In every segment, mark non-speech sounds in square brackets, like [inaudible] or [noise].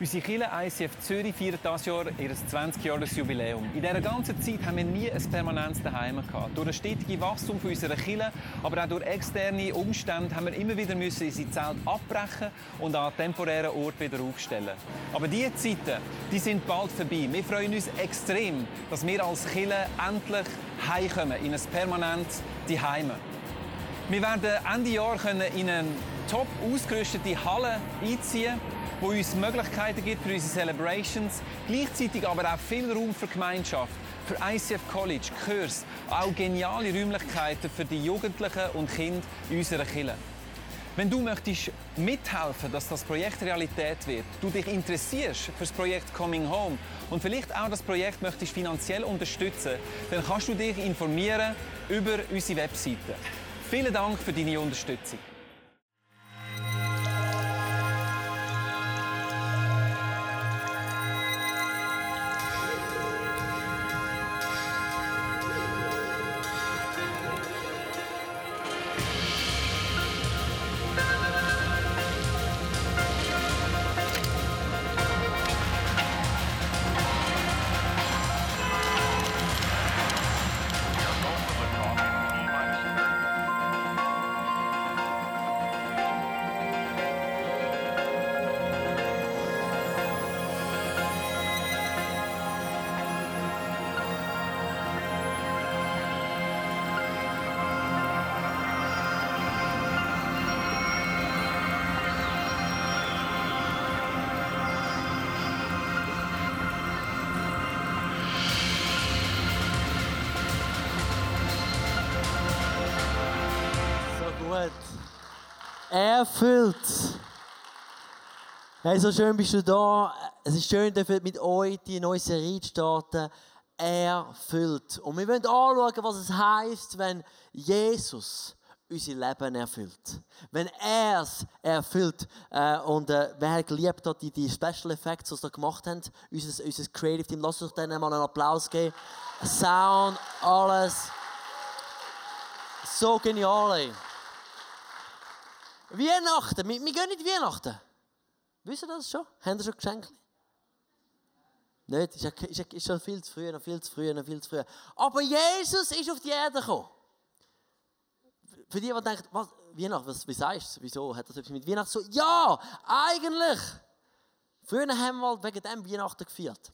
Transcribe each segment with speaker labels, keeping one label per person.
Speaker 1: Unsere Kirche ICF Zürich feiert dieses Jahr ihr 20-Jahres-Jubiläum. In dieser ganzen Zeit haben wir nie ein permanentes Daheim gehabt. Durch das stetige Wachstum unserer Kirche, aber auch durch externe Umstände haben wir immer wieder müssen unsere Zelt abbrechen und an temporären Ort wieder aufstellen. Aber diese Zeiten, die sind bald vorbei. Wir freuen uns extrem, dass wir als Kirche endlich heimkommen in ein permanentes Daheim. Wir werden Ende Jahr in eine top ausgerüstete Halle einziehen wo uns Möglichkeiten gibt für unsere Celebrations, gleichzeitig aber auch viel Raum für Gemeinschaft, für ICF College, Kurs, auch geniale Räumlichkeiten für die Jugendlichen und Kinder in unserer Kirche. Wenn du möchtest mithelfen, dass das Projekt Realität wird, du dich interessierst für das Projekt Coming Home und vielleicht auch das Projekt möchtest finanziell unterstützen, dann kannst du dich informieren über unsere Webseite. Vielen Dank für deine Unterstützung.
Speaker 2: Erfüllt. Hey, so schön bist du da. Es ist schön, mit euch die neue Serie zu starten. Erfüllt. Und wir wollen anschauen, was es heißt, wenn Jesus unser Leben erfüllt. Wenn er es erfüllt. Äh, und äh, wer geliebt hat, die, die Special Effects, was sie gemacht haben, unser, unser Creative Team, lasst uns denen mal einen Applaus geben. Sound, alles. So genial, ey. Weihnachten. Wir, wir gehen nicht Weihnachten. Wisst ihr das schon? Haben ihr schon Geschenke? Nicht, ist, ist, ist schon viel zu früh, noch viel zu früh, noch viel zu früh. Aber Jesus ist auf die Erde gekommen. Für die, die denken, was, Weihnachten, was, wie sagst du, wieso hat das etwas mit Weihnachten so? Ja, eigentlich. Früher haben wir halt wegen dem Weihnachten gefeiert.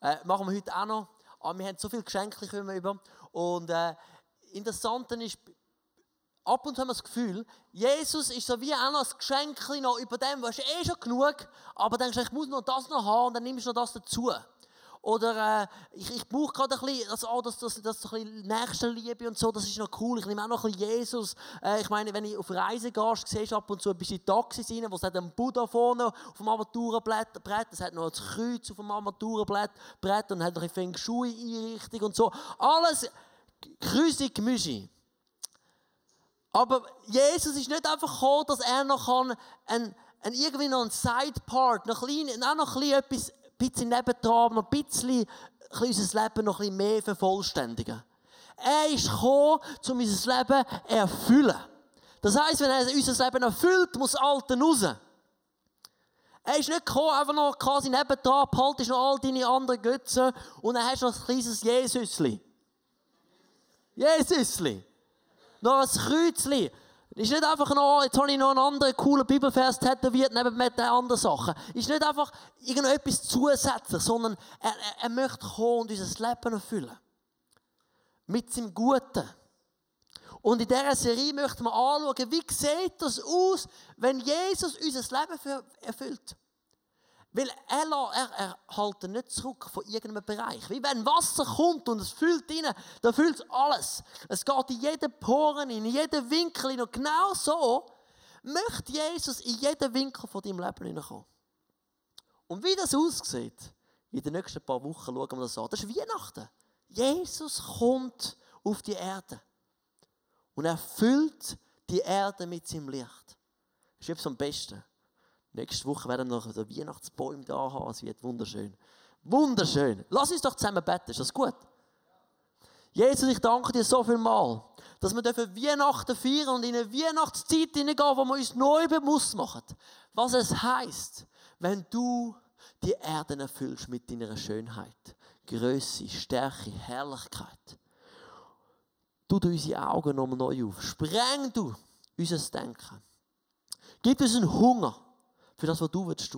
Speaker 2: Äh, machen wir heute auch noch. Aber wir haben so viele Geschenke über. Und äh, interessant ist, ab und zu haben wir das Gefühl, Jesus ist so wie auch noch ein Geschenk noch über dem, was eh schon genug, aber dann denkst du, ich muss noch das noch haben und dann nimmst du noch das dazu. Oder äh, ich, ich brauche gerade ein bisschen, also, oh, das, das, das, das ein Nächstenliebe und so, das ist noch cool. Ich nehme auch noch ein bisschen Jesus. Äh, ich meine, wenn ich auf Reise gehe, siehst du ab und zu ein bisschen Taxis rein, wo es hat einen Buddha vorne auf dem Armaturenbrett, es hat noch ein Kreuz auf dem Armaturenbrett und hat noch ein Feng Shui-Einrichtung und so. Alles Krüsig Gemüse. Aber Jesus ist nicht einfach gekommen, dass er noch ein, ein, ein irgendwie noch ein Side-Part, noch klein, auch noch ein etwas, ein bisschen nebendran, noch ein bisschen, ein unser Leben noch ein bisschen mehr vervollständigen. Er ist gekommen, um unser Leben erfüllen. Das heisst, wenn er unser Leben erfüllt, muss Alte raus. Er ist nicht gekommen, einfach noch quasi nebendran, behaltest noch all deine anderen Götzen und dann hast du noch ein kleines Jesusli. Jesusli noch ein Kreuzchen. Ist nicht einfach noch, jetzt habe ich noch einen anderen coolen Bibelvers tätowiert neben den anderen Sachen. Ist nicht einfach irgendetwas zusätzlich, sondern er, er, er möchte kommen und unser Leben erfüllen. Mit seinem Guten. Und in dieser Serie möchten wir anschauen, wie sieht das aus, wenn Jesus unser Leben erfüllt. Weil er, er, er hält nicht zurück von irgendeinem Bereich. Wie wenn Wasser kommt und es füllt rein, dann füllt es alles. Es geht in jeden Poren, in jeden Winkel Und genau so möchte Jesus in jeden Winkel von deinem Leben hineinkommen. Und wie das aussieht, in den nächsten paar Wochen schauen wir das an. Das ist Weihnachten. Jesus kommt auf die Erde. Und er füllt die Erde mit seinem Licht. Das ist etwas am besten. Nächste Woche werden wir noch so Weihnachtsbäume da haben. Es wird wunderschön. Wunderschön. Lass uns doch zusammen beten. Ist das gut? Jesus, ich danke dir so viel mal, dass wir dürfen Weihnachten feiern und in eine Weihnachtszeit hineingehen, wo wir uns neu bewusst machen, was es heißt, wenn du die Erden erfüllst mit deiner Schönheit, Größe, Stärke, Herrlichkeit. Tu du unsere Augen nochmal neu auf. Spreng du unser Denken. Gib uns einen Hunger für das, was du willst.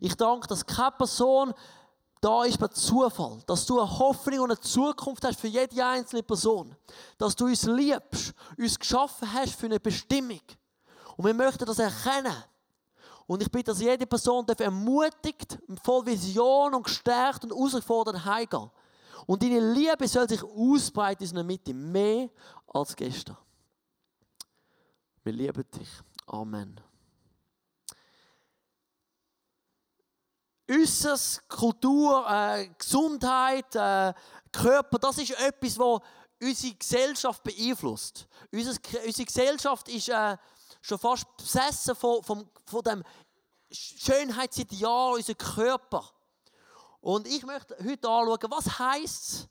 Speaker 2: Ich danke, dass keine Person da ist per Zufall, dass du eine Hoffnung und eine Zukunft hast für jede einzelne Person, dass du uns liebst, uns geschaffen hast für eine Bestimmung. Und wir möchten das erkennen. Und ich bitte, dass jede Person ermutigt, voll Vision und gestärkt und herausgefordert heimgehen. Und deine Liebe soll sich ausbreiten in unserer Mitte, mehr als gestern. Wir lieben dich. Amen. Äußeres, Kultur, äh, Gesundheit, äh, Körper, das ist etwas, was unsere Gesellschaft beeinflusst. Unsere, unsere Gesellschaft ist äh, schon fast besessen von, von, von dem Schönheitsideal, unser Körper. Und ich möchte heute anschauen, was heißt es,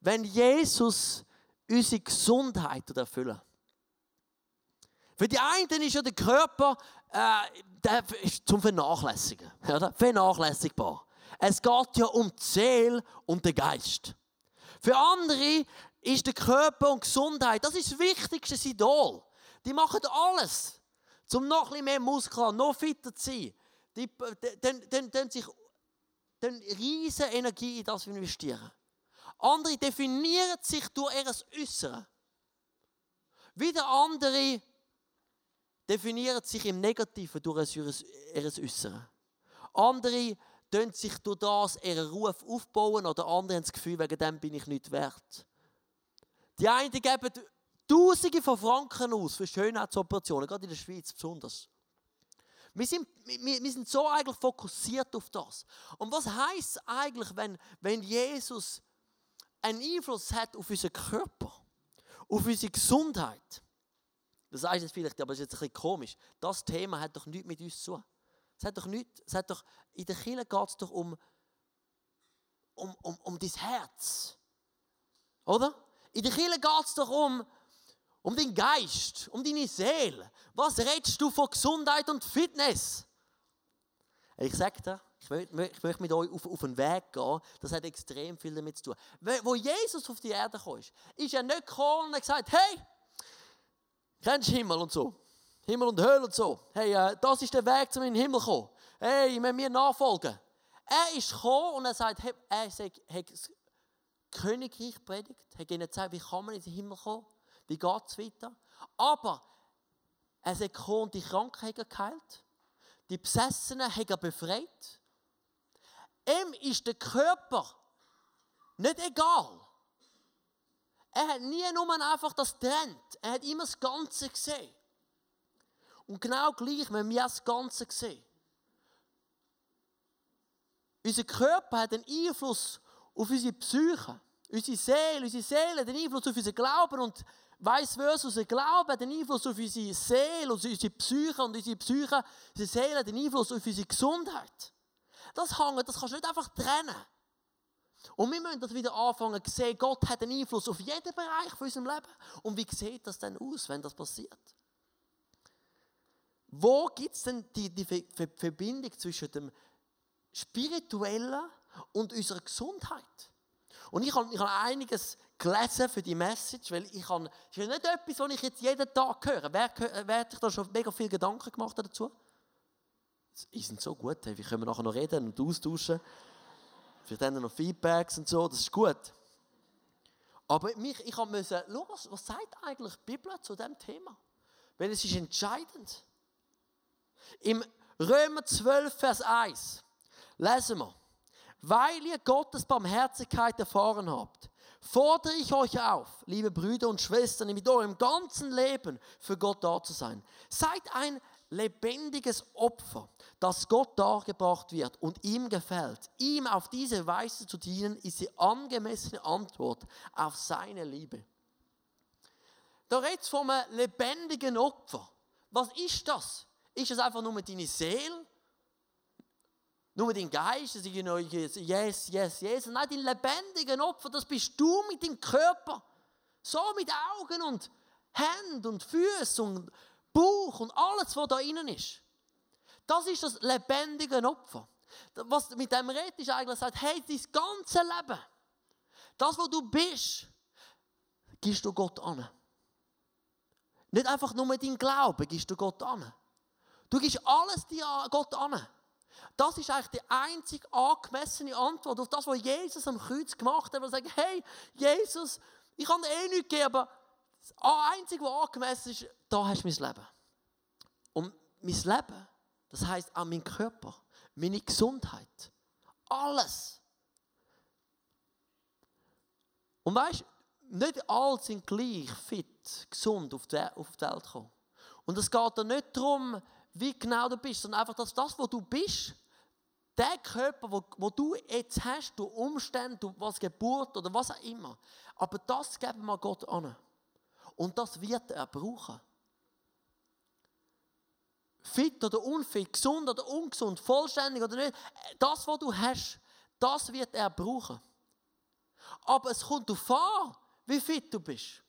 Speaker 2: wenn Jesus unsere Gesundheit erfüllen Für die einen ist ja der Körper äh, ist zum Vernachlässigen. Oder? Vernachlässigbar. Es geht ja um die Seele und den Geist. Für andere ist der Körper und Gesundheit, das ist das wichtigste Idol. Die machen alles, um noch ein mehr Muskeln, noch fitter zu sein. Die, dann, dann, dann sich dann riesige Energie in das investieren. Andere definieren sich durch ihr Äußere. Wieder andere definieren sich im Negativen durch ihr, ihr Äußere. Andere tun sich durch das ihren Ruf aufbauen oder andere haben das Gefühl, wegen dem bin ich nicht wert. Die einen geben Tausende von Franken aus für Schönheitsoperationen, gerade in der Schweiz besonders. Wir sind, wir, wir sind so eigentlich fokussiert auf das. Und was heißt es eigentlich, wenn, wenn Jesus einen Einfluss hat auf unseren Körper, auf unsere Gesundheit? Das heißt jetzt vielleicht, aber es ist jetzt ein bisschen komisch. Das Thema hat doch nichts mit uns zu tun. Es hat doch nichts, es hat doch, in der Kirche geht es doch um, um, um, um dein Herz. Oder? In der Kirche geht es doch um, um deinen Geist, um deine Seele. Was redest du von Gesundheit und Fitness? Ich sage dir, ich möchte mit euch auf, auf einen Weg gehen, das hat extrem viel damit zu tun. Wo Jesus auf die Erde kam, ist er nicht gekommen und gesagt, hey, kennst du Himmel und so? Himmel und Hölle und so. Hey, äh, das ist der Weg, zum in den Himmel zu kommen. Hey, ich mir nachfolgen. Er ist gekommen und er sagt, hey, er hat das Königreich predigt, hat ihnen gezeigt, wie kann man in den Himmel kommen, wie geht es weiter. Aber er ist gekommen und die Kranken geheilt, die Besessenen hat er befreit. Ihm ist der Körper nicht egal. Er hat nie nur einfach das Trend, er hat immer das Ganze gesehen. Und genau gleich, wenn wir das Ganze sehen. Unser Körper hat einen Einfluss auf unsere Psyche, unsere Seele, unsere Seele hat einen Einfluss auf unseren Glauben und vice versa, unser Glaube hat einen Einfluss auf unsere Seele, auf unsere Psyche und unsere Psyche, unsere Seele hat einen Einfluss auf unsere Gesundheit. Das hängt, das kannst du nicht einfach trennen. Und wir müssen das wieder anfangen zu sehen, Gott hat einen Einfluss auf jeden Bereich von unserem Leben. Und wie sieht das denn aus, wenn das passiert? Wo gibt es denn die, die Verbindung zwischen dem Spirituellen und unserer Gesundheit? Und ich habe, ich habe einiges gelesen für die Message, weil ich habe, das ist nicht etwas, was ich jetzt jeden Tag höre. Wer, wer hat sich da schon mega viel Gedanken gemacht dazu? Die sind so gut, wir können nachher noch reden und austauschen. Vielleicht haben wir noch Feedbacks und so, das ist gut. Aber mich, ich musste schauen, was, was sagt eigentlich die Bibel zu diesem Thema? Weil es ist entscheidend. Im Römer 12, Vers 1 lesen wir, weil ihr Gottes Barmherzigkeit erfahren habt, fordere ich euch auf, liebe Brüder und Schwestern, mit eurem ganzen Leben für Gott da zu sein. Seid ein lebendiges Opfer, das Gott dargebracht wird und ihm gefällt. Ihm auf diese Weise zu dienen, ist die angemessene Antwort auf seine Liebe. da redet von einem lebendigen Opfer. Was ist das? Ist es einfach nur deine Seele? Nur dein Geist? Das ist yes, yes, yes. Nein, dein lebendigen Opfer, das bist du mit deinem Körper. So mit Augen und Händen und Füßen und Bauch und alles, was da innen ist. Das ist das lebendige Opfer. Was mit dem redet, ist eigentlich sagt, hey, dein ganze Leben, das, was du bist, gibst du Gott an. Nicht einfach nur dein Glauben gibst du Gott an. Du gibst alles dir Gott an. Das ist eigentlich die einzig angemessene Antwort auf das, was Jesus am Kreuz gemacht hat. Er sagt, hey, Jesus, ich kann dir eh nichts geben, aber das Einzige, was angemessen ist, da hast du mein Leben. Und mein Leben, das heisst auch mein Körper, meine Gesundheit, alles. Und weißt nicht alle sind gleich fit, gesund auf die, auf die Welt gekommen. Und es geht da nicht darum, wie genau du bist, sondern einfach, dass das, was du bist, der Körper, wo, wo du jetzt hast, durch Umstände, durch was Geburt oder was auch immer, aber das geben wir Gott an. Und das wird er brauchen. Fit oder unfit, gesund oder ungesund, vollständig oder nicht, das, was du hast, das wird er brauchen. Aber es kommt darauf an, wie fit du bist.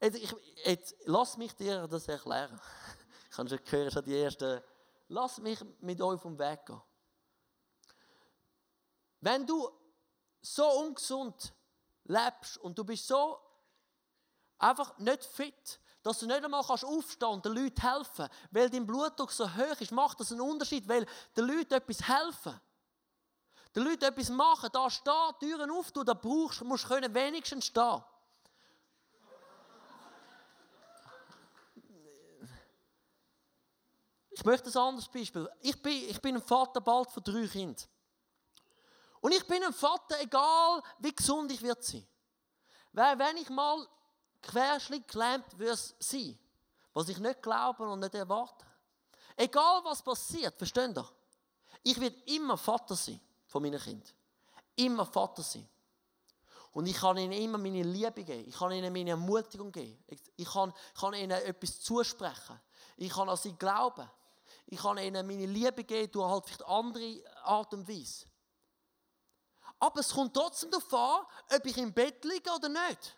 Speaker 2: Jetzt, ich, jetzt lass mich dir das erklären. [laughs] Ich habe schon gehört, schon die ersten. Lass mich mit euch vom Weg gehen. Wenn du so ungesund lebst und du bist so einfach nicht fit, dass du nicht einmal kannst aufstehen und den Leuten helfen weil dein Blutdruck so hoch ist, macht das einen Unterschied, weil den Leuten etwas helfen. Den Leuten etwas machen, da stehen, Türen auftun, da brauchst, musst du wenigstens stehen. Ich möchte ein anderes Beispiel. Ich bin, ich bin ein Vater bald von drei Kindern. Und ich bin ein Vater, egal wie gesund ich wird sein. Weil wenn ich mal querschlick gelähmt würde sein, was ich nicht glaube und nicht erwarte. Egal was passiert, versteht ihr? Ich werde immer Vater sein von meinen Kindern. Immer Vater sein. Und ich kann ihnen immer meine Liebe geben. Ich kann ihnen meine Ermutigung geben. Ich kann, kann ihnen etwas zusprechen. Ich kann an sie glauben. Ich kann ihnen meine Liebe geben durch halt vielleicht andere Art und Weise. Aber es kommt trotzdem darauf an, ob ich im Bett liege oder nicht.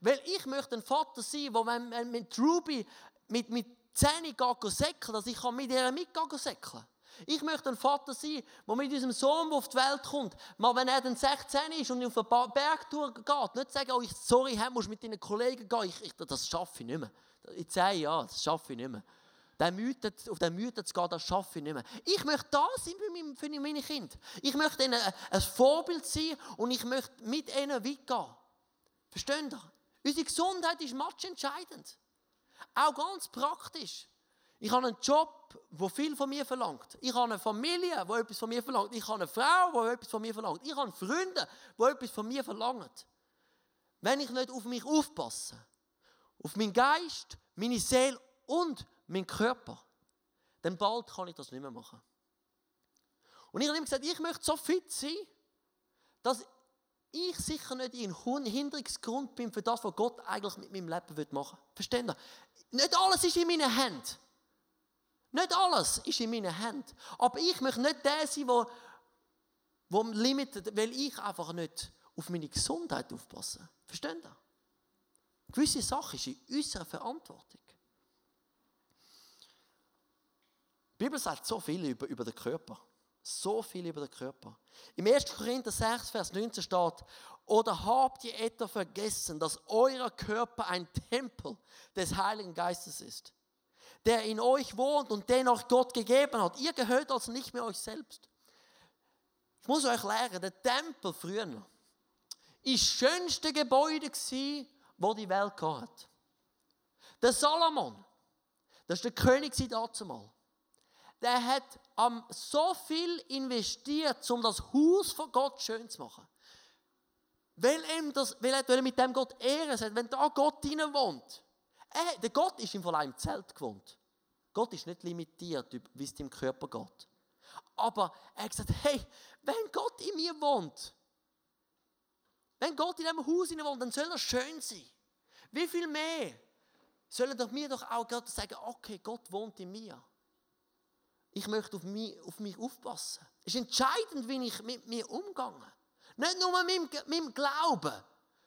Speaker 2: Weil ich möchte ein Vater sein, der wenn, mit Ruby mit, mit 10 geht säckeln, dass ich mit ihr mitgehen säckeln Ich möchte ein Vater sein, der mit unserem Sohn, der auf die Welt kommt, mal wenn er dann 16 ist und auf eine Bergtour geht, nicht sagen, oh, ich, sorry, Herr, musst mit deinen Kollegen gehen, ich, ich, das schaffe ich nicht mehr. In 10 Jahren, das schaffe ich nicht mehr der Mythe, auf den Mythen zu gehen, das schaffe ich nicht mehr. Ich möchte da sein für meine Kinder. Ich möchte ihnen ein Vorbild sein und ich möchte mit ihnen weitergehen. Verstehen Sie? Unsere Gesundheit ist entscheidend. Auch ganz praktisch. Ich habe einen Job, der viel von mir verlangt. Ich habe eine Familie, die etwas von mir verlangt. Ich habe eine Frau, die etwas von mir verlangt. Ich habe Freunde, die etwas von mir verlangen. Wenn ich nicht auf mich aufpasse, auf meinen Geist, meine Seele und mein Körper, dann bald kann ich das nicht mehr machen. Und ich habe ihm gesagt, ich möchte so fit sein, dass ich sicher nicht ein Hinderungsgrund bin für das, was Gott eigentlich mit meinem Leben machen will. Verstehen Sie? Nicht alles ist in meinen Händen. Nicht alles ist in meinen Händen. Aber ich möchte nicht der sein, der, der limitet, weil ich einfach nicht auf meine Gesundheit aufpasse. Verstehen Sie? Gewisse Sachen sind in unserer Verantwortung. Die Bibel sagt so viel über, über den Körper. So viel über den Körper. Im 1. Korinther 6, Vers 19 steht, oder habt ihr etwa vergessen, dass euer Körper ein Tempel des Heiligen Geistes ist, der in euch wohnt und den euch Gott gegeben hat. Ihr gehört also nicht mehr euch selbst. Ich muss euch erklären, der Tempel früher war das schönste Gebäude, das die Welt hatte. Der Salomon, das ist der König dazumal der hat um, so viel investiert, um das Haus von Gott schön zu machen. Weil, ihm das, weil er mit dem Gott Ehre hat, wenn da Gott drinnen wohnt. Er, der Gott ist im Fall im Zelt gewohnt. Gott ist nicht limitiert, wie es dem Körper geht. Aber er hat gesagt, hey, wenn Gott in mir wohnt, wenn Gott in diesem Haus wohnt, dann soll das schön sein. Wie viel mehr sollen doch wir doch auch gerade sagen, okay, Gott wohnt in mir. Ich möchte auf mich, auf mich aufpassen. Es ist entscheidend, wie ich mit mir umgehe. Nicht nur mit meinem, Glauben.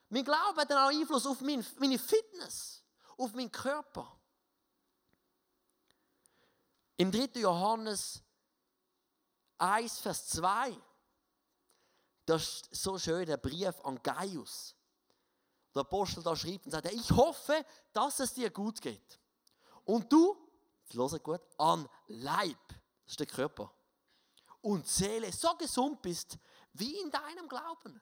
Speaker 2: Mein Glaube hat dann auch Einfluss auf meine Fitness, auf meinen Körper. Im 3. Johannes 1, Vers 2, das ist so schön der Brief an Gaius. Der Apostel da schreibt und sagt, ich hoffe, dass es dir gut geht. Und du, los gut, an Leib, das ist der Körper, und Seele so gesund bist, wie in deinem Glauben.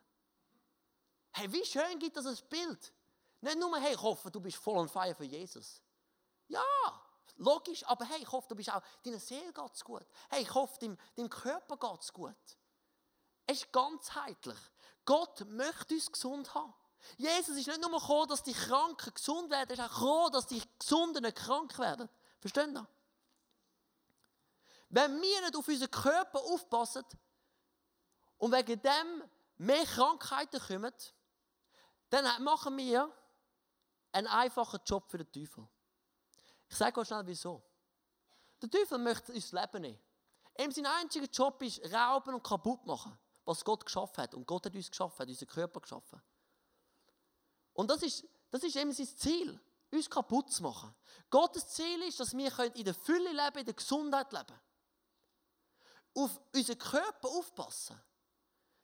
Speaker 2: Hey, wie schön gibt das ein Bild. Nicht nur, hey, ich hoffe, du bist voll on fire für Jesus. Ja, logisch, aber hey, ich hoffe, du bist auch, deiner Seele geht es gut. Hey, ich hoffe, deinem, deinem Körper geht es gut. Es ist ganzheitlich. Gott möchte uns gesund haben. Jesus ist nicht nur gekommen, dass die Kranken gesund werden, er ist auch gekommen, dass die Gesunden nicht krank werden. Verstehen Sie? Wenn wir nicht auf unseren Körper aufpassen und wegen dem mehr Krankheiten kommen, dann machen wir einen einfachen Job für den Teufel. Ich sage euch schnell wieso. Der Teufel möchte uns Leben nehmen. Ihm sein einziger Job ist rauben und kaputt machen, was Gott geschaffen hat. Und Gott hat uns geschaffen, hat unseren Körper geschaffen. Und das ist, das ist eben sein Ziel, uns kaputt zu machen. Gottes Ziel ist, dass wir in der Fülle leben, in der Gesundheit leben. Auf unseren Körper aufpassen.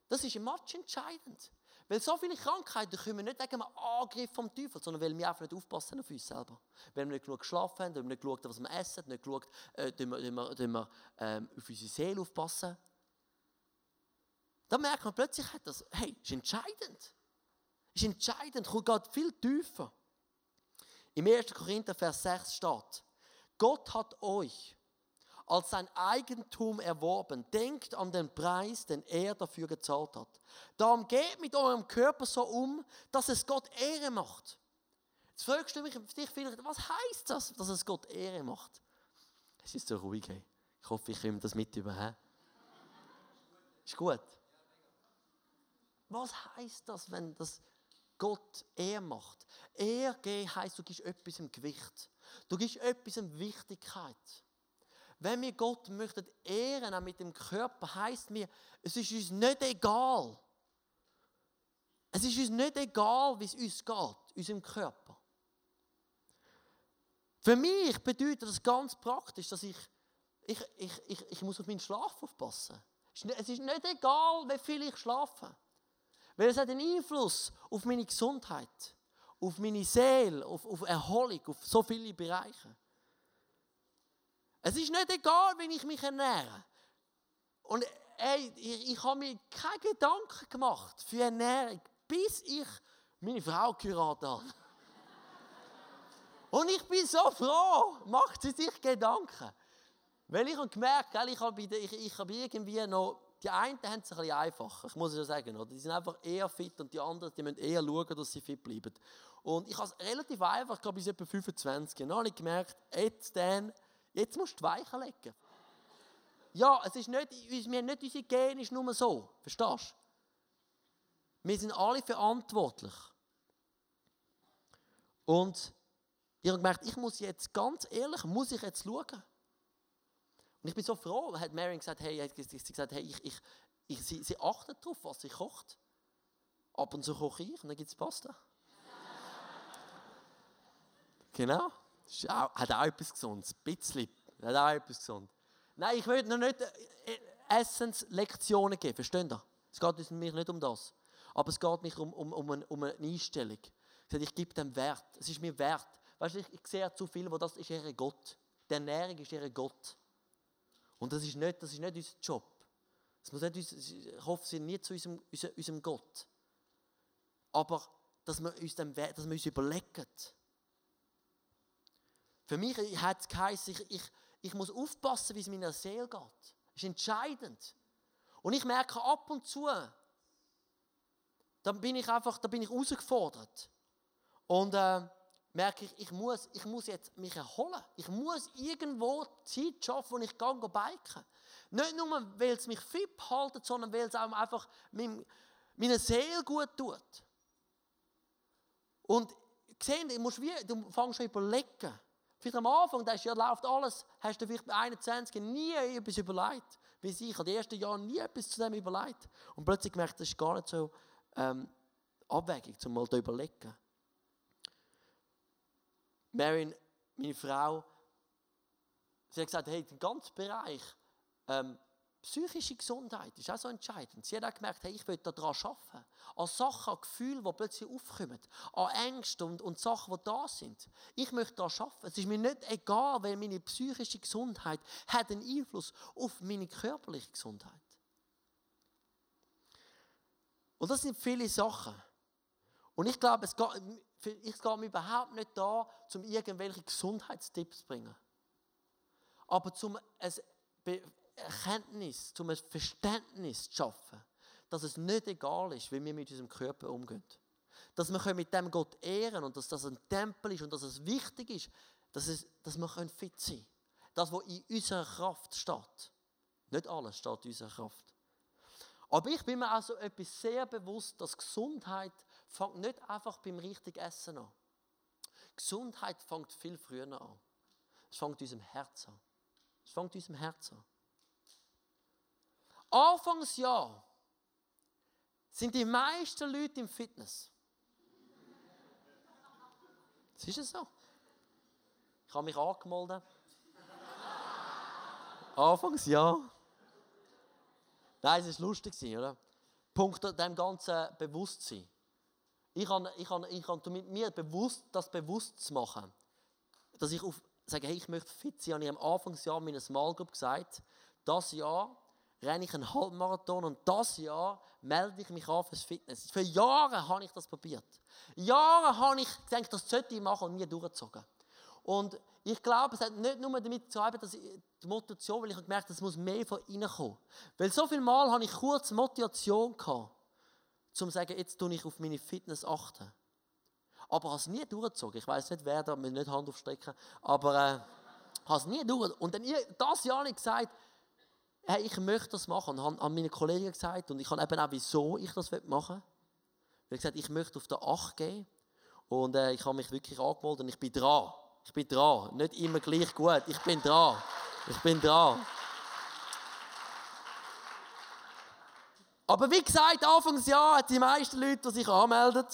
Speaker 2: Das ist match entscheidend. Weil so viele Krankheiten kommen nicht wegen einem Angriff vom Teufel, sondern weil wir einfach nicht aufpassen auf uns selber. Weil wir nicht genug geschlafen haben, weil wir nicht geschaut haben, was wir essen, nicht geschaut, äh, wir, wir, wir ähm, auf unsere Seele aufpassen. Dann merkt man plötzlich, das, hey, ist entscheidend. Ist entscheidend, geht viel tiefer. Im 1. Korinther, Vers 6 steht, Gott hat euch als sein Eigentum erworben. Denkt an den Preis, den er dafür gezahlt hat. Darum geht mit eurem Körper so um, dass es Gott Ehre macht. Jetzt fragst du mich, dich vielleicht, was heißt das, dass es Gott Ehre macht? Es ist so ruhig. Hey. Ich hoffe, ich komme das mit über. Ist gut. Was heißt das, wenn das Gott Ehre macht? Ehre geben heisst, du gibst etwas im Gewicht. Du gibst etwas in Wichtigkeit. Wenn wir Gott möchten ehren, auch mit dem Körper, heißt mir, es ist uns nicht egal. Es ist uns nicht egal, wie es uns geht, unserem Körper. Für mich bedeutet das ganz praktisch, dass ich, ich, ich, ich, ich muss auf meinen Schlaf aufpassen. Es ist nicht egal, wie viel ich schlafe. Weil es hat einen Einfluss auf meine Gesundheit, auf meine Seele, auf, auf Erholung, auf so viele Bereiche. Es ist nicht egal, wie ich mich ernähre. Und ey, ich, ich habe mir keine Gedanken gemacht für Ernährung, bis ich meine Frau geheiratet habe. [laughs] Und ich bin so froh, macht sie sich Gedanken. Weil ich habe gemerkt, ich habe, ich, ich habe irgendwie noch, die einen haben es ein bisschen einfacher, ich muss es ja sagen, oder? die sind einfach eher fit und die anderen, die müssen eher schauen, dass sie fit bleiben. Und ich habe es relativ einfach, ich bis etwa 25, und dann habe ich gemerkt, jetzt dann, Jetzt musst du die Weichen legen. Ja, es ist nicht, wir nicht unsere Gene ist nur so. Verstehst du? Wir sind alle verantwortlich. Und ich habe gemerkt, ich muss jetzt ganz ehrlich, muss ich jetzt schauen. Und ich bin so froh, hat Mary gesagt, hey, hat gesagt, hey ich, ich, ich, sie, sie achtet darauf, was sie kocht. Ab und zu koche ich und dann gibt es Pasta. [laughs] genau. Auch, hat auch etwas Gesundes. Ein bisschen. Hat auch etwas Gesundes. Nein, ich will noch nicht äh, Essenslektionen geben. Versteht ihr? Es geht mir nicht um das. Aber es geht mich um, um, um, eine, um eine Einstellung. Ich, ich gebe dem Wert. Es ist mir wert. Weißt du, ich, ich sehe zu viel, wo das ist ihr Gott. Die Ernährung ist ihr Gott. Und das ist nicht, das ist nicht unser Job. Das muss nicht, ich hoffe, sie nie zu unserem, unserem Gott. Aber dass wir uns, dem, dass wir uns überlegen, für mich hat es geheißen, ich, ich, ich muss aufpassen, wie es meiner Seele geht. Das ist entscheidend. Und ich merke ab und zu, dann bin ich einfach, da bin ich herausgefordert. Und äh, merke ich, ich muss, ich muss jetzt mich erholen. Ich muss irgendwo Zeit schaffen, wo ich gehe, biken. Nicht nur, weil es mich fit hält, sondern weil es auch einfach meiner Seele gut tut. Und sehen, du, musst du fängst schon überlegen. Vielleicht am Anfang denkst du, ja, läuft alles, hast du vielleicht bei 21 nie etwas überlegt. Wie ich, ich habe die ersten Jahre nie etwas zu dem überlegt. Und plötzlich gemerkt, das ist gar nicht so ähm, abwegig, um mal zu überlegen. Marin, meine Frau, sie hat gesagt, hey, den ganzen Bereich ähm, psychische Gesundheit ist auch so entscheidend. Sie hat auch gemerkt, hey, ich will daran arbeiten. An Sachen, an Gefühlen, die plötzlich aufkommen. An Ängsten und, und Sachen, die da sind. Ich möchte daran arbeiten. Es ist mir nicht egal, weil meine psychische Gesundheit hat einen Einfluss auf meine körperliche Gesundheit. Und das sind viele Sachen. Und ich glaube, es geht, es geht mir überhaupt nicht da, um irgendwelche Gesundheitstipps zu bringen. Aber zum ein Erkenntnis, zum ein Verständnis zu schaffen, dass es nicht egal ist, wie wir mit unserem Körper umgehen. Dass wir mit dem Gott ehren und dass das ein Tempel ist und dass es wichtig ist, dass, es, dass wir fit sein können. Das, was in unserer Kraft steht. Nicht alles steht in unserer Kraft. Aber ich bin mir also etwas sehr bewusst, dass Gesundheit fängt nicht einfach beim richtigen Essen an. Gesundheit fängt viel früher an. Es fängt unserem Herz an. Es fängt unserem Herz an. Anfangsjahr sind die meisten Leute im Fitness. Das ist es so. Ich habe mich angemeldet. Anfangsjahr. Nein, es war lustig, oder? Punkt dem ganzen Bewusstsein. Ich habe, ich habe, ich habe mir bewusst, das bewusst zu machen, dass ich auf, sage, hey, ich möchte fit sein, habe ich am Anfangsjahr meiner Small Group gesagt, das Jahr renne ich einen Halbmarathon und das Jahr melde ich mich an fürs Fitness. Für Jahre habe ich das probiert. Jahre habe ich gedacht, das sollte ich machen und nie durchgezogen. Und ich glaube, es hat nicht nur damit zu tun, dass ich, die Motivation, weil ich habe gemerkt, es muss mehr von innen kommen. Weil so viel Mal habe ich kurz Motivation gehabt, um zu sagen, jetzt tue ich auf meine Fitness achten. Aber habe es nie durchgezogen. Ich weiß nicht, wer da mir nicht Hand aufstrecken, aber äh, habe es nie durchgezogen. Und dann das Jahr ich gesagt, hey, ich möchte das machen. Und habe an meine Kollegen gesagt, und ich habe eben auch, wieso ich das machen will. Ich habe gesagt, ich möchte auf der 8 gehen. Und äh, ich habe mich wirklich angemeldet und ich bin dran. Ich bin dran. Nicht immer gleich gut. Ich bin dran. Ich bin dran. Aber wie gesagt, Anfangsjahr hat die meisten Leute, die sich anmelden.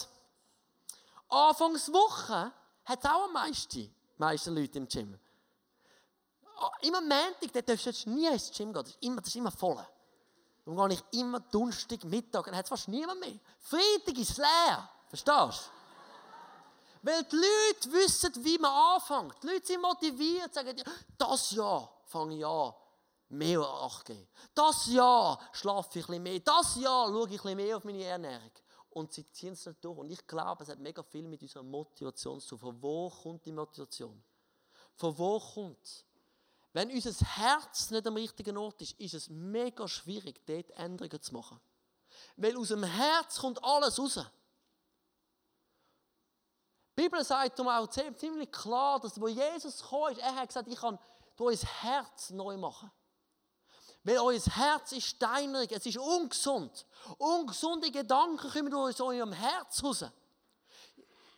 Speaker 2: Anfangswoche hat es auch am meisten, meisten Leute im Gym. Ah, immer Montag, da darfst du nie ins Gym gehen. Das ist immer, das ist immer voll. Dann gehe ich immer Donnerstag, Mittag, dann hat es fast niemand mehr. Freitag ist leer. Verstehst du? Weil die Leute wissen, wie man anfängt. Die Leute sind motiviert, sagen, das Jahr fange ich an, mehr Acht geben. Das Jahr schlafe ich ein bisschen mehr. Das Jahr schaue ich ein bisschen mehr auf meine Ernährung. Und sie ziehen es nicht durch. Und ich glaube, es hat mega viel mit unserer Motivation zu tun. Von wo kommt die Motivation? Von wo kommt? Wenn unser Herz nicht am richtigen Ort ist, ist es mega schwierig, dort Änderungen zu machen. Weil aus dem Herz kommt alles raus. Die Bibel sagt auch ziemlich klar, dass wo Jesus kam, ist, er hat gesagt, ich kann euer Herz neu machen. Weil euer Herz ist steinerig, es ist ungesund. Ungesunde Gedanken kommen aus eurem Herz raus.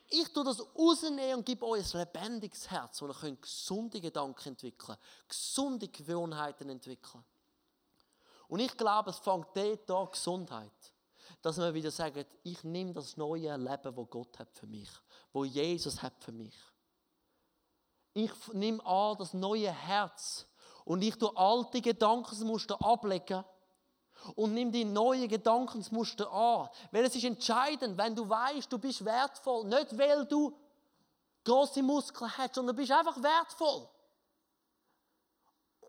Speaker 2: Ich tue das rausnehmen und gebe euch ein lebendiges Herz, wo ihr gesunde Gedanken entwickeln könnt, gesunde Gewohnheiten entwickeln. Und ich glaube, es fängt dort an, Gesundheit. Dass wir wieder sagen, ich nehme das neue Leben, das Gott hat für mich, wo Jesus hat für mich. Ich nehme an das neue Herz und ich tue alte Gedankenmuster ablegen und nimm die neuen Gedankensmuster an. Weil es ist entscheidend, wenn du weißt, du bist wertvoll, nicht weil du große Muskeln hast, sondern du bist einfach wertvoll.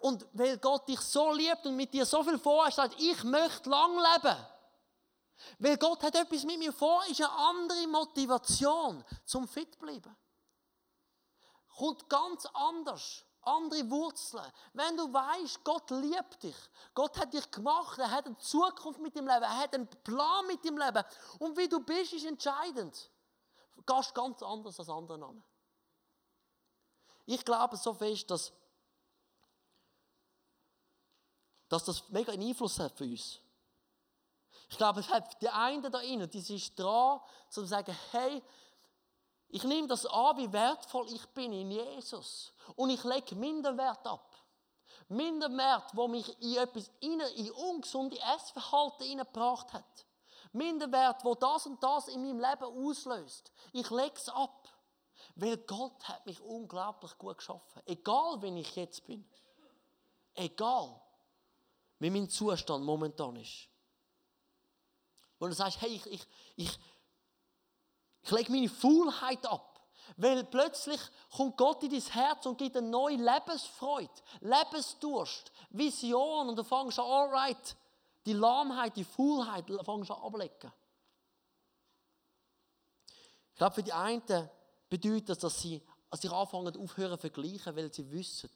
Speaker 2: Und weil Gott dich so liebt und mit dir so viel vorhat, sagt, ich möchte lang leben. Weil Gott hat etwas mit mir vor, ist eine andere Motivation zum fit bleiben. Kommt ganz anders andere Wurzeln. Wenn du weißt, Gott liebt dich, Gott hat dich gemacht, er hat eine Zukunft mit dem Leben, er hat einen Plan mit dem Leben. Und wie du bist, ist entscheidend. Du gehst ganz anders als andere Namen. Ich glaube so fest, dass, dass das mega einen Einfluss hat für uns. Ich glaube, es hat die einen da innen, die sind dran, zu sagen, hey, Ich nehme das an, wie wertvoll ich bin in Jesus. Und ich lege Minderwert ab. Minderwert, wo mich in etwas in, ungesunde Essverhalten hineingebracht hat. Minderwert, wo das und das in meinem Leben auslöst. Ich lege es ab. Weil Gott hat mich unglaublich gut geschaffen. Egal, wie ich jetzt bin. Egal, wie mein Zustand momentan ist. Wo du sagst, hey, ich, ich, ich, ich lege meine Faulheit ab. Weil plötzlich kommt Gott in dein Herz und gibt eine neue Lebensfreude, Lebensdurst, Vision und du fängst an, alright, die Lahmheit, die Faulheit fängst an ablegen. Ich glaube, für die einen bedeutet das, dass sie sich anfangen aufhören zu vergleichen, weil sie wissen,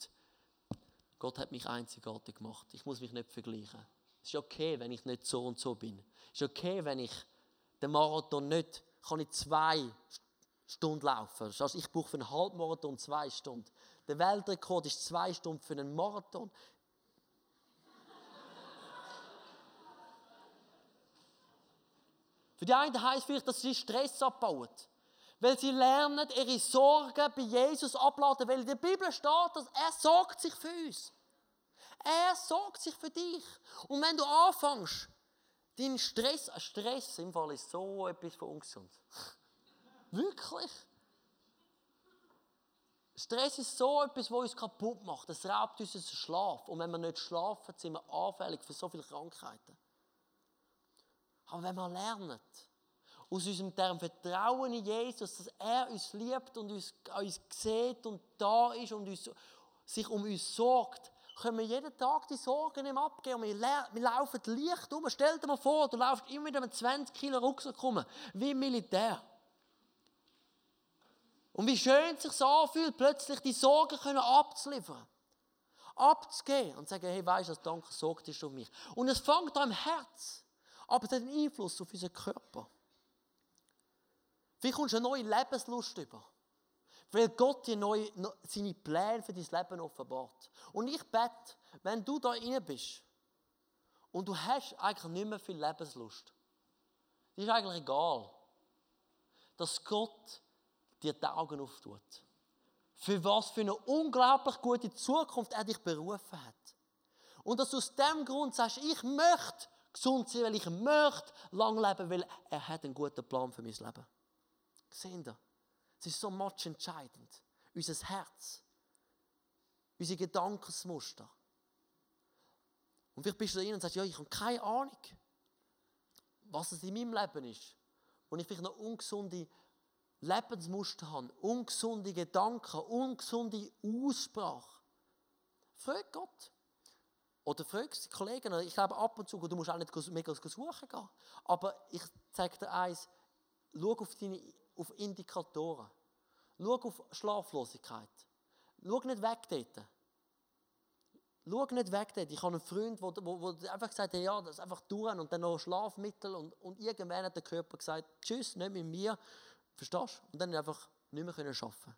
Speaker 2: Gott hat mich einzigartig gemacht. Ich muss mich nicht vergleichen. Es ist okay, wenn ich nicht so und so bin. Es ist okay, wenn ich den Marathon nicht, kann ich zwei Stunden laufen. Also ich brauche für einen Halbmarathon zwei Stunden. Der Weltrekord ist zwei Stunden für einen Marathon. für die einen heisst vielleicht, dass sie Stress abbauen. Weil sie lernen, ihre Sorgen bei Jesus abladen. Weil in der Bibel steht, dass er sorgt sich für uns. Er sorgt sich für dich. Und wenn du anfängst, deinen Stress, Stress im Fall ist so etwas von ungesund. [laughs] Wirklich? Stress ist so etwas, was uns kaputt macht. Es raubt uns unseren Schlaf. Und wenn wir nicht schlafen, sind wir anfällig für so viele Krankheiten. Aber wenn wir lernen, aus unserem Term Vertrauen in Jesus, dass er uns liebt und uns, uns sieht und da ist und uns, sich um uns sorgt, können wir jeden Tag die Sorgen ihm abgeben. Und wir, wir laufen leicht um. Stell dir mal vor, du laufst immer mit einem 20 Kilo Rucksack rum, wie im Militär. Und wie schön es sich anfühlt, plötzlich die Sorgen können abzuliefern. Abzugeben und zu sagen, hey, weißt du, danke, sorgt dich um mich. Und es fängt an im Herz. Aber es hat einen Einfluss auf unseren Körper. Wie kommst du eine neue Lebenslust über. Weil Gott dir neue, seine Pläne für dein Leben offenbart. Und ich bete, wenn du da rein bist und du hast eigentlich nicht mehr viel Lebenslust, dir ist eigentlich egal, dass Gott dir die Augen auftut. Für was für eine unglaublich gute Zukunft er dich berufen hat. Und dass du aus dem Grund sagst, ich möchte gesund sein, weil ich möchte lang leben, weil er hat einen guten Plan für mein Leben. Seht ihr? Es ist so much entscheidend. Unser Herz. Unsere Gedankensmuster. Und vielleicht bist du da drin und sagst, ja, ich habe keine Ahnung, was es in meinem Leben ist. Und ich vielleicht noch ungesunde Lebensmuster habe, ungesunde Gedanken, ungesunde Aussprache. Frag Gott. Oder fragst die Kollegen. Ich glaube, ab und zu, du musst auch nicht mega suchen gehen. Aber ich zeige dir eins, schau auf, deine, auf Indikatoren. Schau auf Schlaflosigkeit. Schau nicht weg dort. Schau nicht weg dort. Ich habe einen Freund, der einfach gesagt hat, ja, das ist einfach durch und dann noch Schlafmittel und, und irgendwann hat der Körper gesagt, tschüss, nicht mit mir. Verstehst du? Und dann einfach nicht mehr können arbeiten.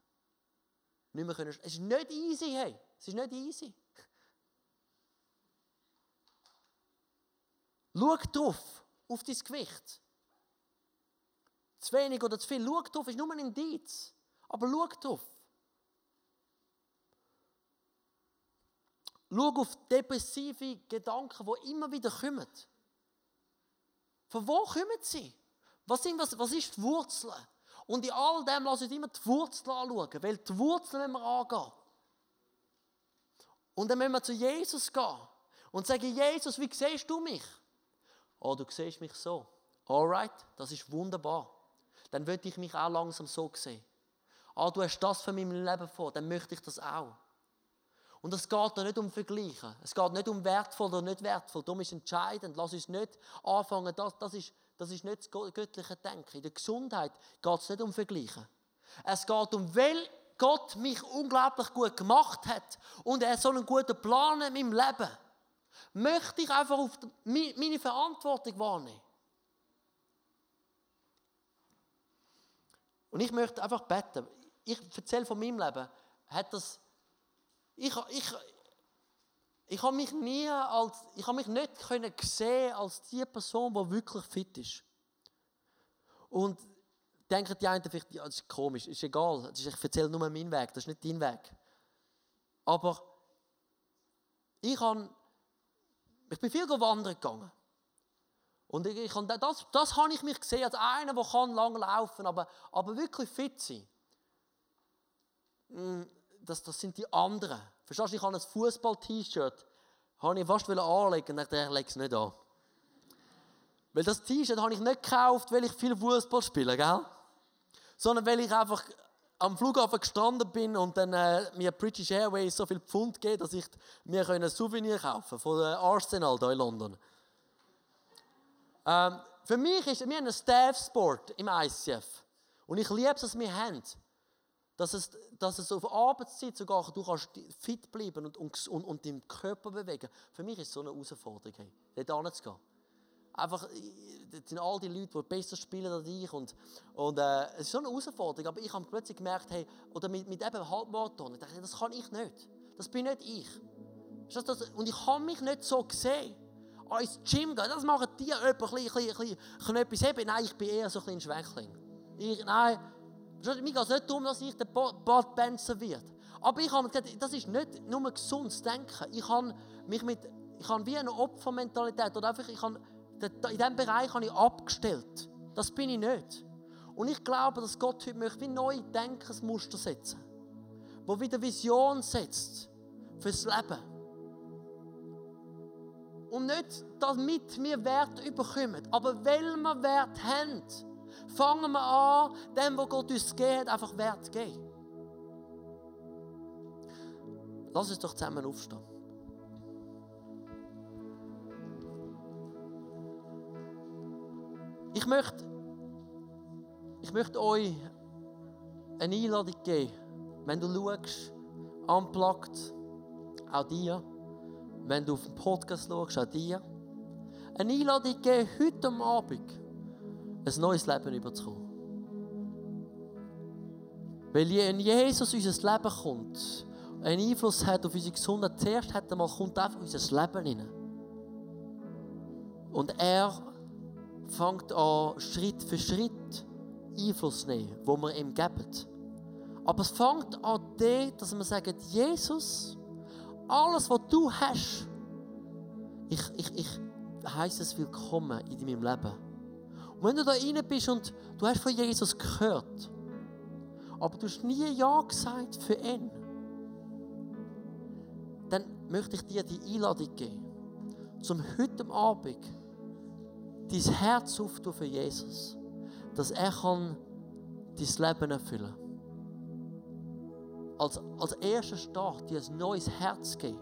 Speaker 2: Nicht mehr können. Es ist nicht easy, hey. Es ist nicht easy. Schau drauf, auf dein Gewicht. Zu wenig oder zu viel. Schau drauf, ist nur ein Indiz. Aber schau drauf. Schau auf depressive Gedanken, die immer wieder kommen. Von wo kommen sie? Was, sind, was, was ist die Wurzel? Und in all dem lassen wir immer die Wurzel anschauen, weil die Wurzel müssen wir angehen. Und dann müssen wir zu Jesus gehen und sagen, Jesus, wie siehst du mich? Oh, du siehst mich so. Alright, das ist wunderbar. Dann würde ich mich auch langsam so sehen. Ah, du hast das für mein Leben vor, dann möchte ich das auch. Und es geht da nicht um Vergleichen. Es geht nicht um wertvoll oder nicht wertvoll. Darum ist entscheidend. Lass uns nicht anfangen, das, das, ist, das ist nicht das göttliche Denken. In der Gesundheit geht es nicht um Vergleichen. Es geht um, weil Gott mich unglaublich gut gemacht hat und er so einen guten Plan in meinem Leben, möchte ich einfach auf meine Verantwortung wahrnehmen. Und ich möchte einfach beten. Ich erzähle von meinem Leben. Hat das, ich, ich, ich habe mich nie als, ich habe mich nicht können sehen als die Person, die wirklich fit ist. Und denken die einen vielleicht, ja, das ist komisch, ist egal, ich erzähle nur meinen Weg, das ist nicht dein Weg. Aber ich, habe, ich bin viel wandern gegangen. Und ich, ich, das, das habe ich mich gesehen als einer, der kann lang laufen aber, aber wirklich fit sein. Mm, das, das sind die anderen. Verstehst du, ich habe ein Fußball-T-Shirt, habe ich fast anlegen und dachte, ich lege es nicht an. Weil das T-Shirt habe ich nicht gekauft, weil ich viel Fußball spiele, gell? Sondern weil ich einfach am Flughafen gestanden bin und dann äh, mir British Airways so viel Pfund gegeben, dass ich mir ein Souvenir kaufen von der Arsenal hier in London. Ähm, für mich ist wir ein Staff-Sport im ICF. Und ich liebe es, dass wir haben. Dass es, dass es auf Arbeitszeit sogar du kannst fit bleiben und, und, und, und deinen Körper bewegen. Für mich ist es so eine Herausforderung, hey, dort hinzugehen. Einfach, das sind all die Leute, die besser spielen als ich. Und, und äh, es ist so eine Herausforderung. Aber ich habe plötzlich gemerkt, hey, oder mit, mit eben Halbmarathon, ich dachte, das kann ich nicht. Das bin nicht ich. Und ich habe mich nicht so gesehen. Oh, ins Gym gehen, das machen die jemand ein ein ein etwas haben. Nein, ich bin eher so ein Schwächling. Ich, nein, mir geht es nicht darum, dass ich den Bad Benzer wird. Aber ich habe gesagt, das ist nicht nur gesundes Denken. Ich habe mich mit, ich habe wie eine Opfermentalität oder einfach, ich habe in diesem Bereich habe ich abgestellt. Das bin ich nicht. Und ich glaube, dass Gott heute möchte wie neue Denkensmuster setzen. Wo wieder Vision setzt fürs Leben. Und nicht, damit wir Wert überkommen, aber weil wir Wert haben, fangen wir an, dem, was Gott uns gegeben einfach Wert zu geben. Lass uns doch zusammen aufstehen. Ich möchte, ich möchte euch eine Einladung geben, wenn du schaust, unplugged, auch dir, wenn du auf den Podcast schaust, auch dir, eine Einladung geben, heute Abend ein neues Leben überzukommen. Weil wenn Jesus in unser Leben kommt, einen Einfluss hat auf unsere Gesundheit, zuerst hat er mal, kommt einfach in unser Leben hinein. Und er fängt an, Schritt für Schritt Einfluss zu nehmen, wo wir ihm geben. Aber es fängt an dass wir sagen, Jesus, alles, was du hast, ich, ich, ich heiße es willkommen in deinem Leben. Und wenn du da rein bist und du hast von Jesus gehört, aber du hast nie Ja gesagt für ihn, dann möchte ich dir die Einladung geben, zum heute Abend dein Herz auftun für Jesus, dass er kann dein Leben erfüllen als, als erster Start dir ein neues Herz geben.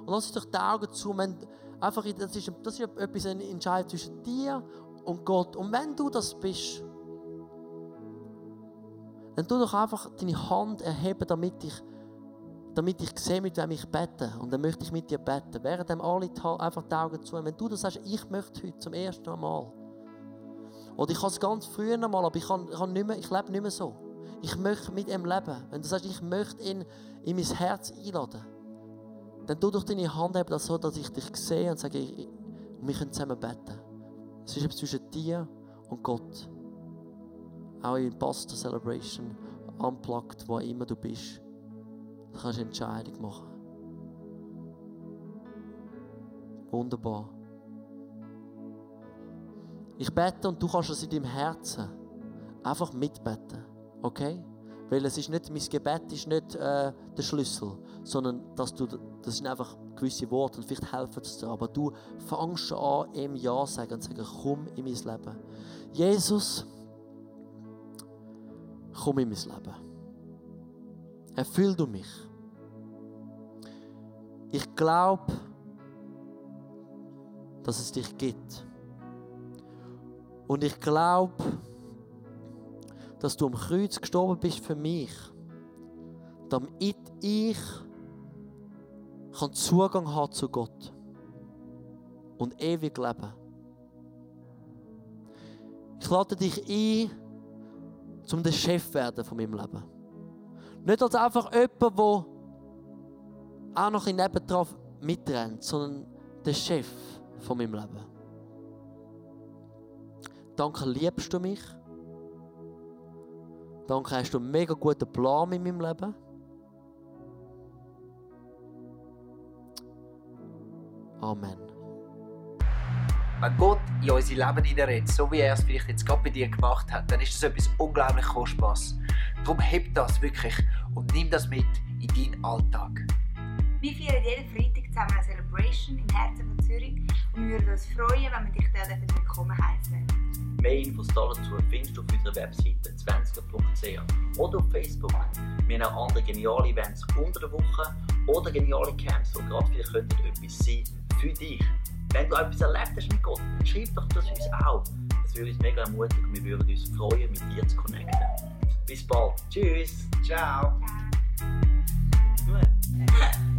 Speaker 2: Und lass uns doch die Augen zu, wenn, einfach, das, ist, das ist etwas, ein Entscheid zwischen dir und Gott. Und wenn du das bist, dann tu doch einfach deine Hand erheben, damit ich damit ich sehe, mit wem ich bete. Und dann möchte ich mit dir beten. Während dem alle einfach die Augen zu. Wenn du das sagst, ich möchte heute zum ersten Mal. Oder ich kann es ganz früher mal, aber ich, kann, ich, kann nicht mehr, ich lebe nicht mehr so. Ich möchte mit ihm leben. Wenn du sagst, ich möchte ihn in mein Herz einladen, dann tu doch deine Hand eben so, dass ich dich sehe und sage, ich, wir können zusammen beten. Es ist zwischen dir und Gott. Auch in Pastor Celebration, unplugged, wo immer du bist. Du kannst eine Entscheidung machen. Wunderbar. Ich bete und du kannst es in deinem Herzen einfach mitbeten. Okay? Weil es ist nicht, mein Gebet ist nicht äh, der Schlüssel, sondern dass du, das sind einfach gewisse Worte und vielleicht helfen es dir. Aber du fängst an, ihm Ja zu sagen und zu sagen, komm in mein Leben. Jesus, komm in mein Leben. Erfüll du mich. Ich glaube, dass es dich gibt. Und ich glaube, dass du am Kreuz gestorben bist für mich, damit ich Zugang haben zu Gott und ewig leben. Ich lade dich ein, zum der Chef werden von meinem Leben. Nicht als einfach jemand, der auch noch in nebendran mitrennt, sondern der Chef von meinem Leben. Danke, liebst du mich?
Speaker 3: Danke, hast du einen mega guten Plan in meinem Leben. Amen.
Speaker 4: Wenn Gott in unser Leben hineinredet, so wie er es vielleicht jetzt gerade bei dir gemacht hat, dann ist das etwas unglaublich Kostbares. Darum heb das wirklich und nimm das mit in deinen Alltag.
Speaker 5: Wir feiern jeden Freitag zusammen eine Celebration im Herzen von Zürich und wir würden uns freuen, wenn wir dich dort willkommen heißen.
Speaker 2: Mehr Infos dazu findest du auf unserer Webseite 20.ch oder auf Facebook. Wir haben auch andere geniale Events unter der Woche oder geniale Camps, die gerade vielleicht könnten etwas sein für dich. Wenn du etwas erlebt hast mit Gott, dann schreib doch das uns auch. Das würde uns mega ermutigen und wir würden uns freuen, mit dir zu connecten. Bis bald. Tschüss.
Speaker 4: Ciao!
Speaker 2: Gut.